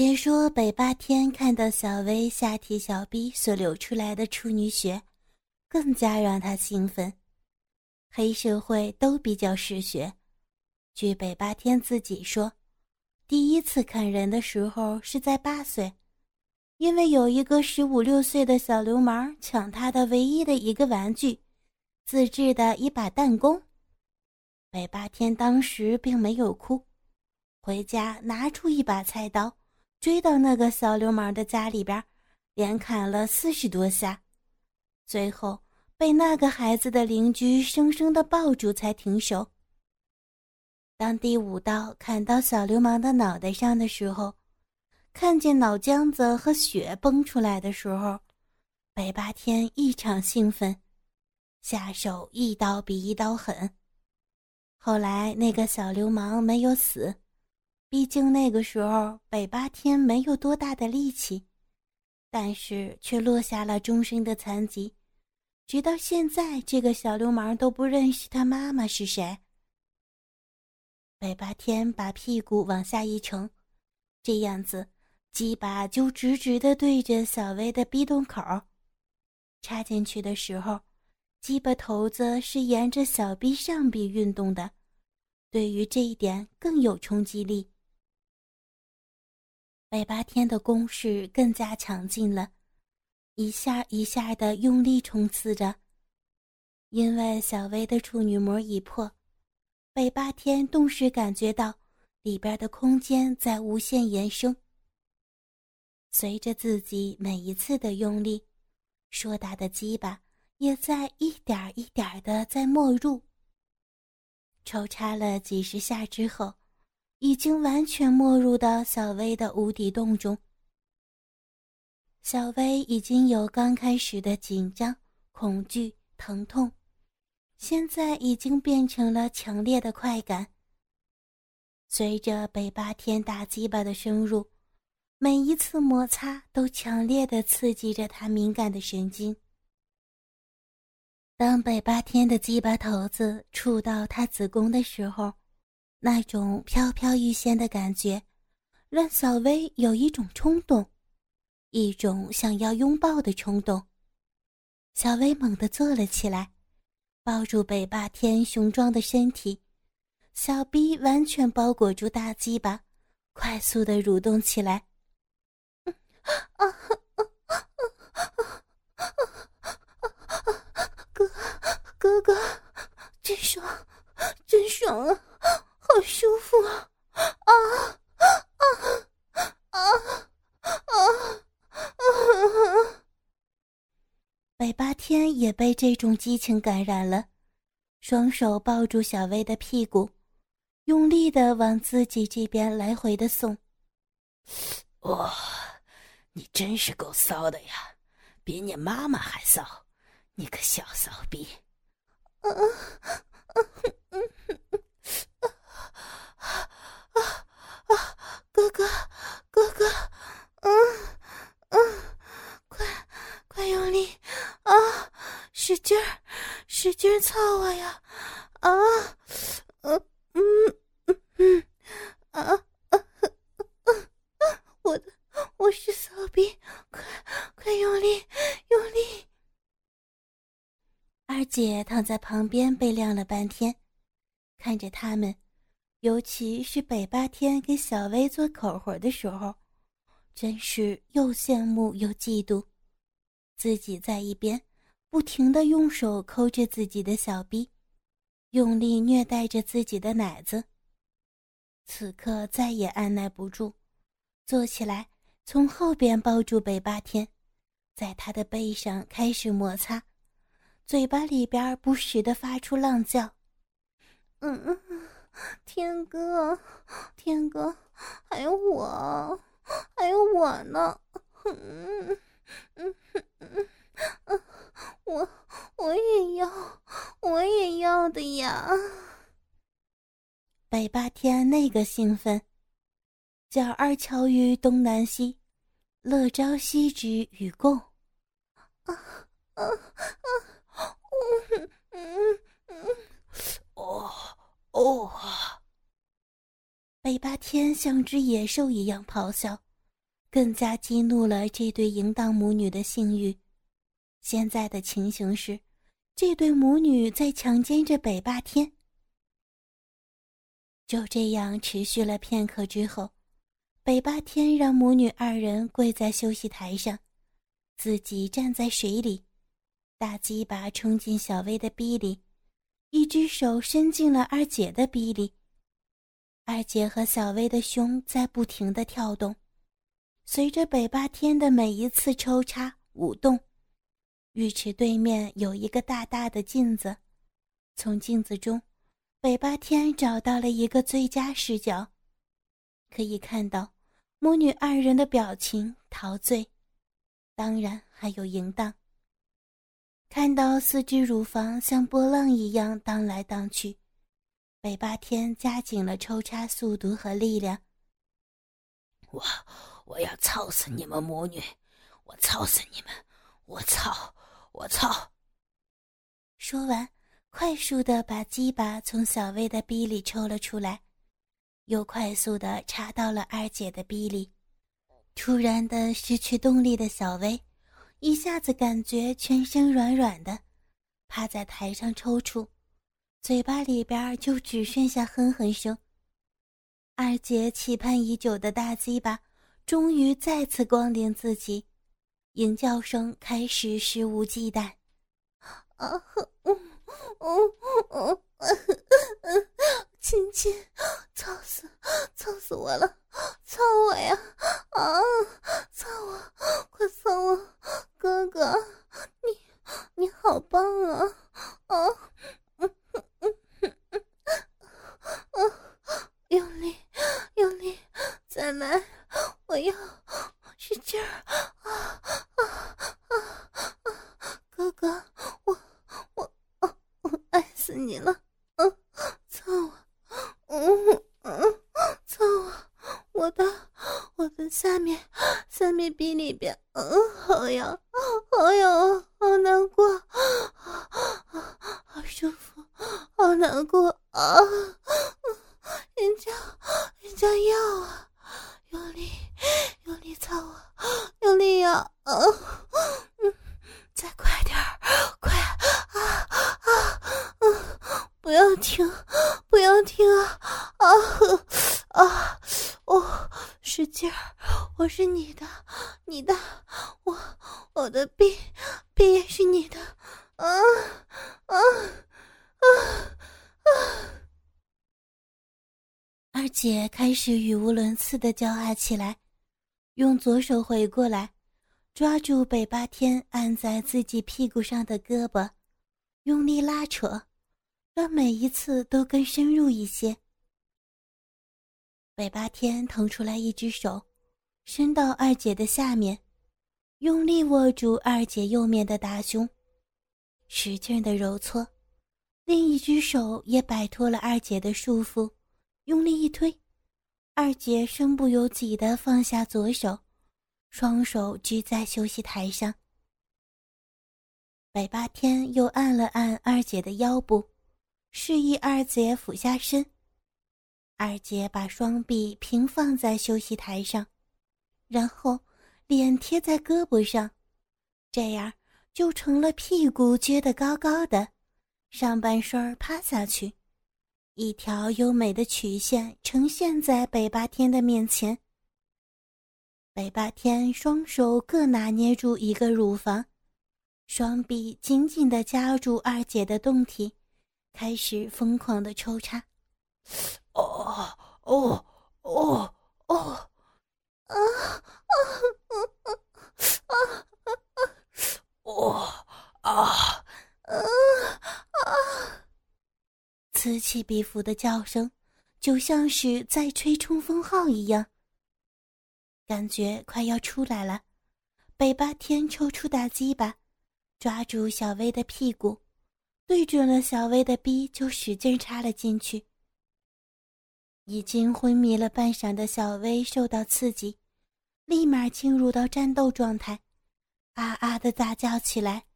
别说北八天看到小薇下体小臂所流出来的处女血，更加让他兴奋。黑社会都比较嗜血，据北八天自己说，第一次看人的时候是在八岁，因为有一个十五六岁的小流氓抢他的唯一的一个玩具，自制的一把弹弓。北八天当时并没有哭，回家拿出一把菜刀，追到那个小流氓的家里边，连砍了四十多下，最后被那个孩子的邻居生生的抱住才停手。当第五刀砍到小流氓的脑袋上的时候，看见脑浆子和血崩出来的时候，北八天异常兴奋，下手一刀比一刀狠。后来那个小流氓没有死，毕竟那个时候北八天没有多大的力气，但是却落下了终身的残疾，直到现在这个小流氓都不认识他妈妈是谁。北八天把屁股往下一沉，这样子鸡巴就直直的对着小薇的逼洞口，插进去的时候。鸡巴头子是沿着小臂上臂运动的，对于这一点更有冲击力。北八天的攻势更加强劲了，一下一下的用力冲刺着。因为小薇的处女膜已破，北八天顿时感觉到里边的空间在无限延伸。随着自己每一次的用力，硕大的鸡巴。也在一点一点的在没入。抽插了几十下之后，已经完全没入到小薇的无底洞中。小薇已经有刚开始的紧张、恐惧、疼痛，现在已经变成了强烈的快感。随着北八天大鸡巴的深入，每一次摩擦都强烈的刺激着他敏感的神经。当北八天的鸡巴头子触到他子宫的时候，那种飘飘欲仙的感觉，让小薇有一种冲动，一种想要拥抱的冲动。小薇猛地坐了起来，抱住北霸天雄壮的身体，小臂完全包裹住大鸡巴，快速的蠕动起来。啊啊啊啊啊！哥哥，真爽，真爽啊，好舒服啊！啊啊啊啊啊啊！北八天也被这种激情感染了，双手抱住小薇的屁股，用力的往自己这边来回的送。哇，你真是够骚的呀，比你妈妈还骚，你个小骚逼！啊啊啊啊啊！哥哥，哥哥，嗯嗯，快快用力啊！使劲儿，使劲儿操我呀！啊，嗯嗯嗯，啊啊啊！我的，我是骚逼，快快用力，用力！二姐躺在旁边被晾了半天，看着他们，尤其是北八天给小薇做口活的时候，真是又羡慕又嫉妒。自己在一边不停的用手抠着自己的小逼，用力虐待着自己的奶子。此刻再也按耐不住，坐起来从后边抱住北八天，在他的背上开始摩擦。嘴巴里边不时的发出浪叫，嗯嗯，天哥，天哥，还有我，还有我呢，嗯嗯嗯嗯，我我也要，我也要的呀。北八天那个兴奋，叫二乔于东南西，乐朝夕之与共，啊啊啊！嗯嗯嗯，哦哦！北八天像只野兽一样咆哮，更加激怒了这对淫荡母女的性欲。现在的情形是，这对母女在强奸着北霸天。就这样持续了片刻之后，北霸天让母女二人跪在休息台上，自己站在水里，大鸡巴冲进小薇的逼里，一只手伸进了二姐的逼里。二姐和小薇的胸在不停的跳动。随着北八天的每一次抽插舞动，浴池对面有一个大大的镜子，从镜子中，北八天找到了一个最佳视角，可以看到母女二人的表情陶醉，当然还有淫荡。看到四只乳房像波浪一样荡来荡去，北八天加紧了抽插速度和力量。我！我要操死你们母女！我操死你们！我操！我操！说完，快速的把鸡巴从小薇的逼里抽了出来，又快速的插到了二姐的逼里。突然的失去动力的小薇，一下子感觉全身软软的，趴在台上抽搐，嘴巴里边就只剩下哼哼声。二姐期盼已久的大鸡巴。终于再次光临自己，淫叫声开始肆无忌惮。啊，嗯嗯嗯嗯，亲亲，操死，操死我了，操我呀！啊，操我，快操我，哥哥，你你好棒啊！啊，嗯嗯嗯嗯嗯，用力，用力，再来。我要使劲儿啊啊啊啊！哥哥，我我我爱死你了！嗯，操我！嗯嗯，操我！我的我的下面下面鼻里边，嗯，好痒，好痒，好难过，好舒服，好难过啊！人家人家要啊！用力，用力操我，用力呀！嗯，再快点儿，快啊啊！嗯，不要停，不要停啊啊啊！哦，使劲儿，我是你的，你的，我我的臂臂也是你的，啊啊啊啊！二姐开始语无伦次的叫喊起来，用左手回过来，抓住北八天按在自己屁股上的胳膊，用力拉扯，让每一次都更深入一些。北八天腾出来一只手，伸到二姐的下面，用力握住二姐右面的大胸，使劲的揉搓，另一只手也摆脱了二姐的束缚。用力一推，二姐身不由己地放下左手，双手支在休息台上。百八天又按了按二姐的腰部，示意二姐俯下身。二姐把双臂平放在休息台上，然后脸贴在胳膊上，这样就成了屁股撅得高高的，上半身趴下去。一条优美的曲线呈现在北八天的面前。北八天双手各拿捏住一个乳房，双臂紧紧地夹住二姐的胴体，开始疯狂的抽插。哦哦哦哦！啊啊啊啊啊啊！哦啊啊啊！此起彼伏的叫声，就像是在吹冲锋号一样。感觉快要出来了，北八天抽出大鸡巴，抓住小薇的屁股，对准了小薇的逼，就使劲插了进去。已经昏迷了半晌的小薇受到刺激，立马进入到战斗状态，啊啊的大叫起来，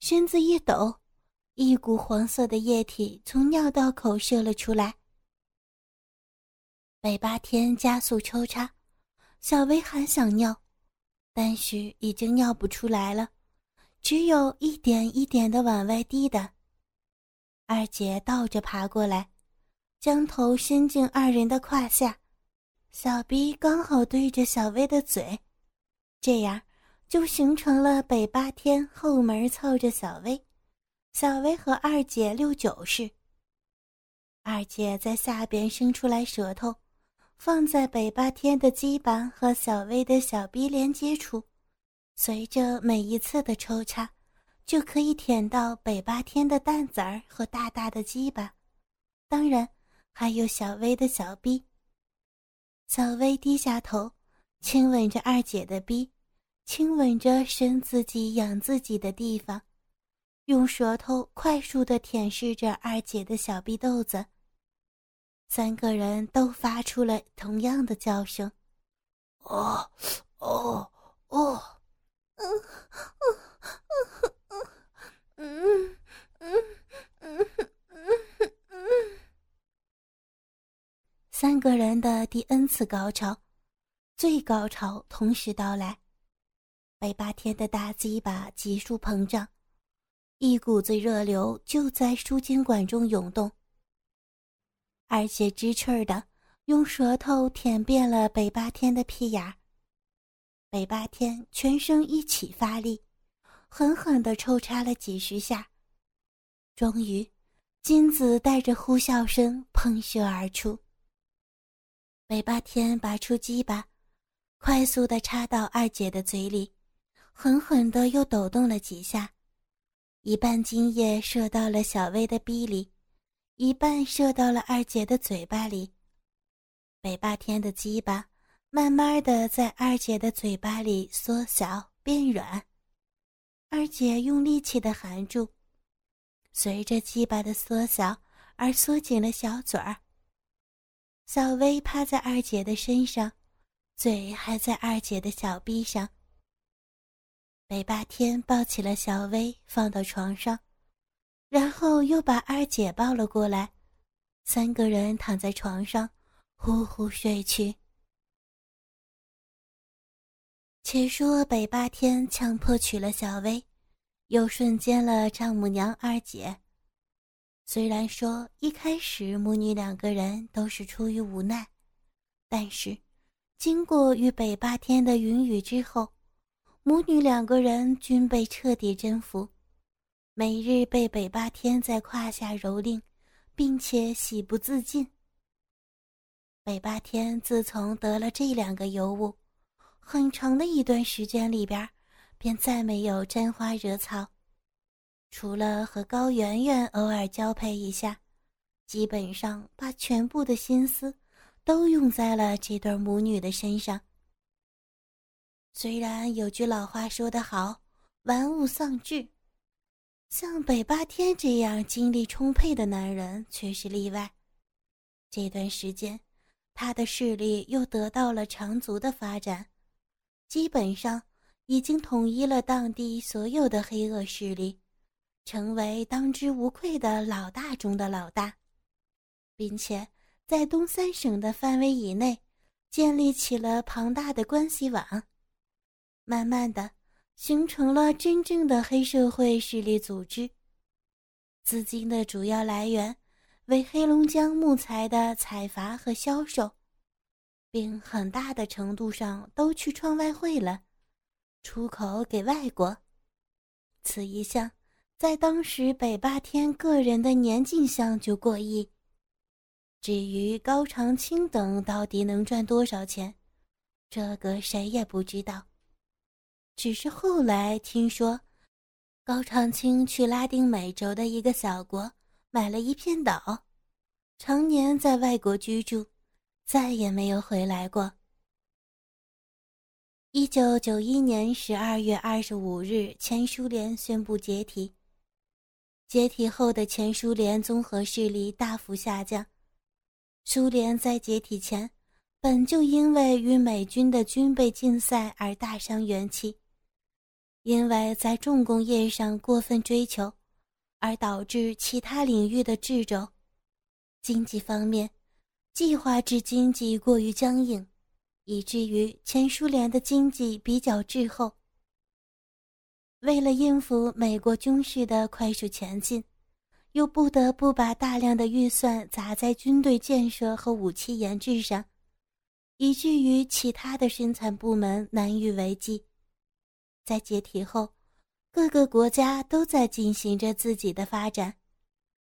身子一抖。一股黄色的液体从尿道口射了出来。北八天加速抽插，小薇还想尿，但是已经尿不出来了，只有一点一点的往外滴的。二姐倒着爬过来，将头伸进二人的胯下，小逼刚好对着小薇的嘴，这样就形成了北八天后门凑着小薇，小薇和二姐六九式。二姐在下边伸出来舌头。放在北八天的鸡板和小薇的小臂连接处，随着每一次的抽插，就可以舔到北八天的蛋子儿和大大的鸡巴，当然还有小薇的小臂。小薇低下头，亲吻着二姐的臂，亲吻着生自己养自己的地方，用舌头快速的舔舐着二姐的小臂豆子三个人都发出了同样的叫声哦哦哦三个人的第 n 次高潮最高潮同时到来北霸天的大鸡巴急速膨胀一股子热流就在输精管中涌动。二姐知趣儿的用舌头舔遍了北八天的屁眼儿。北八天全身一起发力，狠狠的抽插了几十下，终于，金子带着呼啸声喷射而出。北八天拔出鸡巴，快速的插到二姐的嘴里，狠狠的又抖动了几下，一半精液射到了小薇的逼里。一半射到了二姐的嘴巴里，北霸天的鸡巴慢慢的在二姐的嘴巴里缩小变软，二姐用力气的含住，随着鸡巴的缩小而缩紧了小嘴儿。小薇趴在二姐的身上，嘴还在二姐的小臂上。北霸天抱起了小薇，放到床上。然后又把二姐抱了过来，三个人躺在床上，呼呼睡去。且说北霸天强迫娶了小薇，又瞬间了丈母娘二姐。虽然说一开始母女两个人都是出于无奈，但是经过与北霸天的云雨之后，母女两个人均被彻底征服。每日被北八天在胯下蹂躏，并且喜不自禁。北八天自从得了这两个尤物，很长的一段时间里边，便再没有沾花惹草，除了和高圆圆偶尔交配一下，基本上把全部的心思都用在了这对母女的身上。虽然有句老话说得好，“玩物丧志”。像北八天这样精力充沛的男人却是例外。这段时间，他的势力又得到了长足的发展，基本上已经统一了当地所有的黑恶势力，成为当之无愧的老大中的老大，并且在东三省的范围以内建立起了庞大的关系网，慢慢的。形成了真正的黑社会势力组织，资金的主要来源为黑龙江木材的采伐和销售，并很大的程度上都去创外汇了，出口给外国。此一项在当时北霸天个人的年进项就过亿。至于高长青等到底能赚多少钱，这个谁也不知道。只是后来听说，高长青去拉丁美洲的一个小国买了一片岛，常年在外国居住，再也没有回来过。一九九一年十二月二十五日，前苏联宣布解体。解体后的前苏联综合势力大幅下降。苏联在解体前，本就因为与美军的军备竞赛而大伤元气。因为在重工业上过分追求，而导致其他领域的掣肘。经济方面，计划制经济过于僵硬，以至于前苏联的经济比较滞后。为了应付美国军事的快速前进，又不得不把大量的预算砸在军队建设和武器研制上，以至于其他的生产部门难于为继。在解体后，各个国家都在进行着自己的发展，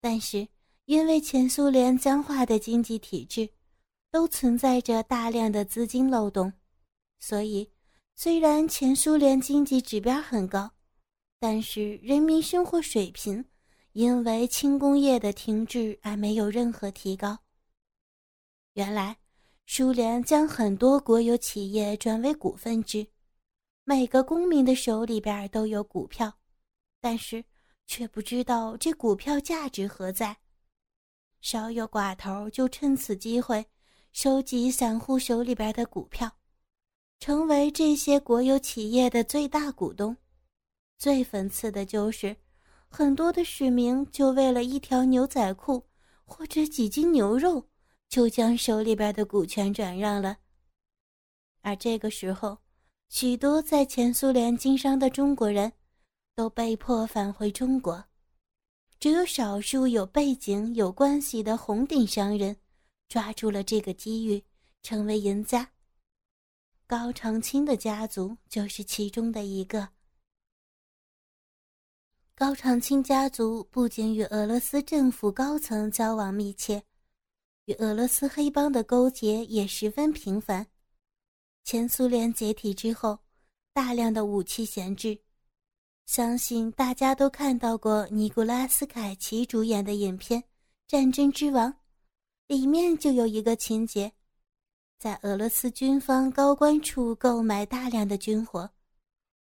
但是因为前苏联僵化的经济体制，都存在着大量的资金漏洞，所以虽然前苏联经济指标很高，但是人民生活水平。因为轻工业的停滞而没有任何提高。原来，苏联将很多国有企业转为股份制，每个公民的手里边都有股票，但是却不知道这股票价值何在。稍有寡头就趁此机会收集散户手里边的股票，成为这些国有企业的最大股东。最讽刺的就是。很多的市民就为了一条牛仔裤或者几斤牛肉，就将手里边的股权转让了。而这个时候，许多在前苏联经商的中国人，都被迫返回中国，只有少数有背景、有关系的红顶商人，抓住了这个机遇，成为赢家。高长青的家族就是其中的一个。高长青家族不仅与俄罗斯政府高层交往密切，与俄罗斯黑帮的勾结也十分频繁。前苏联解体之后，大量的武器闲置，相信大家都看到过尼古拉斯凯奇主演的影片《战争之王》，里面就有一个情节，在俄罗斯军方高官处购买大量的军火，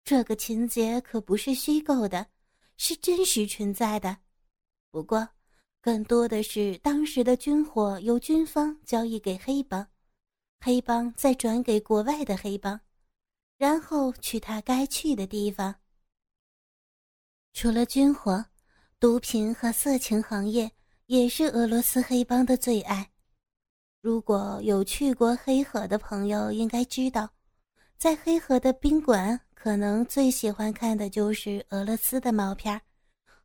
这个情节可不是虚构的。是真实存在的，不过更多的是当时的军火由军方交易给黑帮，黑帮再转给国外的黑帮，然后去他该去的地方。除了军火，毒品和色情行业也是俄罗斯黑帮的最爱。如果有去过黑河的朋友，应该知道，在黑河的宾馆。可能最喜欢看的就是俄罗斯的毛片儿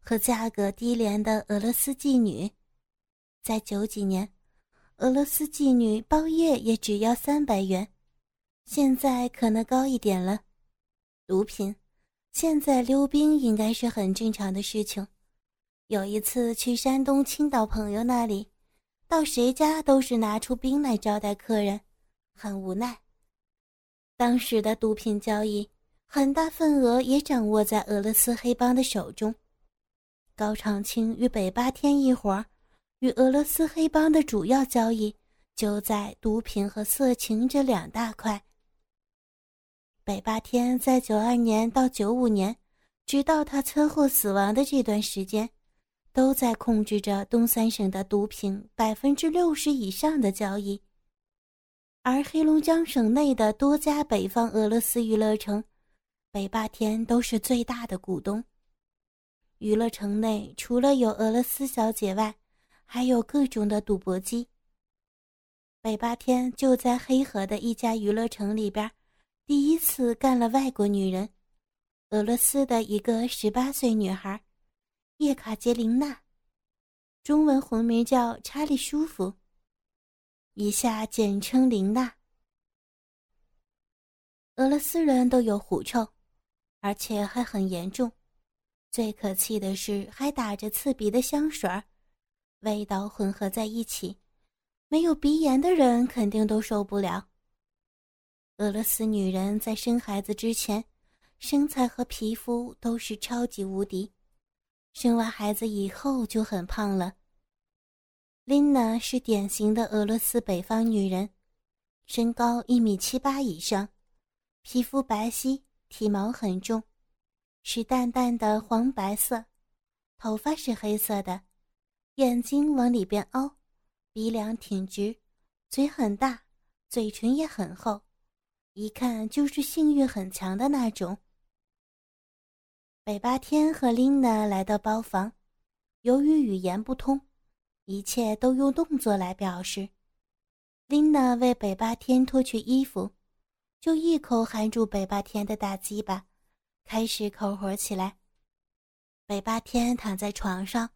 和价格低廉的俄罗斯妓女。在九几年，俄罗斯妓女包夜也只要三百元，现在可能高一点了。毒品，现在溜冰应该是很正常的事情。有一次去山东青岛朋友那里，到谁家都是拿出冰来招待客人，很无奈。当时的毒品交易。很大份额也掌握在俄罗斯黑帮的手中。高长青与北八天一伙儿，与俄罗斯黑帮的主要交易就在毒品和色情这两大块。北霸天在九二年到九五年，直到他车祸死亡的这段时间，都在控制着东三省的毒品百分之六十以上的交易。而黑龙江省内的多家北方俄罗斯娱乐城。北霸天都是最大的股东。娱乐城内除了有俄罗斯小姐外，还有各种的赌博机。北八天就在黑河的一家娱乐城里边，第一次干了外国女人，俄罗斯的一个十八岁女孩，叶卡捷琳娜，中文红名叫查理舒服，以下简称琳娜。俄罗斯人都有狐臭。而且还很严重，最可气的是还打着刺鼻的香水儿，味道混合在一起，没有鼻炎的人肯定都受不了。俄罗斯女人在生孩子之前，身材和皮肤都是超级无敌，生完孩子以后就很胖了。琳娜是典型的俄罗斯北方女人，身高一米七八以上，皮肤白皙。体毛很重，是淡淡的黄白色，头发是黑色的，眼睛往里边凹，鼻梁挺直，嘴很大，嘴唇也很厚，一看就是性欲很强的那种。北八天和琳娜来到包房，由于语言不通，一切都用动作来表示。琳娜为北八天脱去衣服，就一口含住北八天的大鸡巴，开始口活起来。北八天躺在床上，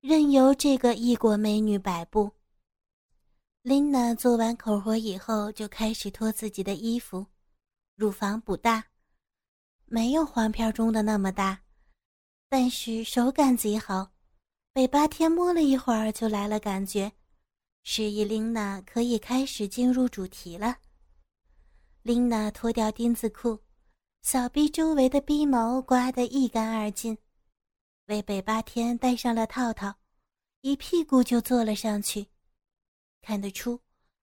任由这个异国美女摆布。琳娜做完口活以后，就开始脱自己的衣服。乳房不大，没有黄片中的那么大，但是手感极好。北八天摸了一会儿，就来了感觉。示意琳娜可以开始进入主题了。琳娜脱掉丁字裤，小臂周围的逼毛刮得一干二净，为北八天戴上了套套，一屁股就坐了上去。看得出，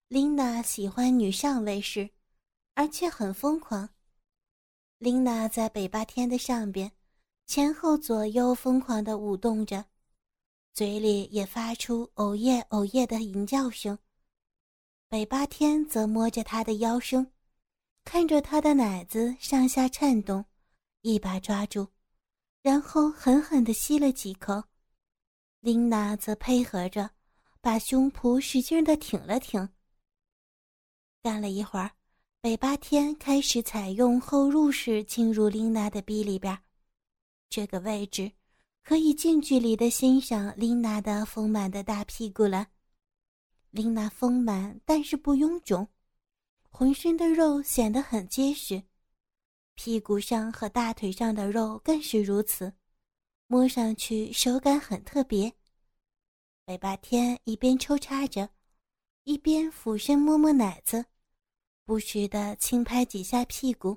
琳娜喜欢女上位式，而且很疯狂。琳娜在北八天的上边，前后左右疯狂地舞动着。嘴里也发出“哦耶哦耶”的吟叫声。北八天则摸着他的腰身，看着他的奶子上下颤动，一把抓住，然后狠狠地吸了几口。琳娜则配合着，把胸脯使劲地挺了挺。干了一会儿，北八天开始采用后入式进入琳娜的逼里边，这个位置。可以近距离的欣赏琳娜的丰满的大屁股了。琳娜丰满，但是不臃肿，浑身的肉显得很结实，屁股上和大腿上的肉更是如此，摸上去手感很特别。北八天一边抽插着，一边俯身摸摸奶子，不时的轻拍几下屁股，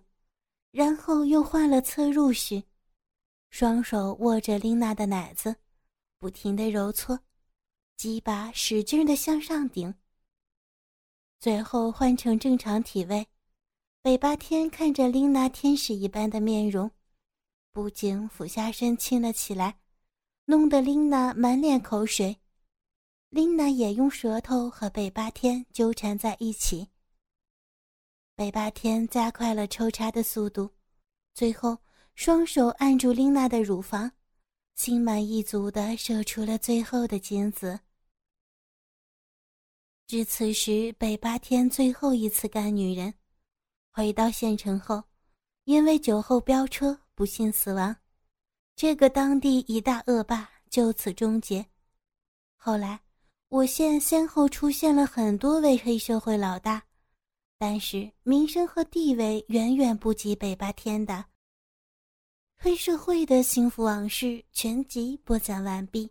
然后又换了侧入式。双手握着琳娜的奶子，不停的揉搓，鸡巴使劲的向上顶。最后换成正常体位，北八天看着琳娜天使一般的面容，不禁俯下身亲了起来，弄得琳娜满脸口水。琳娜也用舌头和北八天纠缠在一起。北八天加快了抽插的速度，最后。双手按住琳娜的乳房，心满意足地射出了最后的精子。至此时，北八天最后一次干女人，回到县城后，因为酒后飙车不幸死亡，这个当地一大恶霸就此终结。后来，我县先后出现了很多位黑社会老大，但是名声和地位远远不及北八天的。黑社会的幸福往事全集播讲完毕。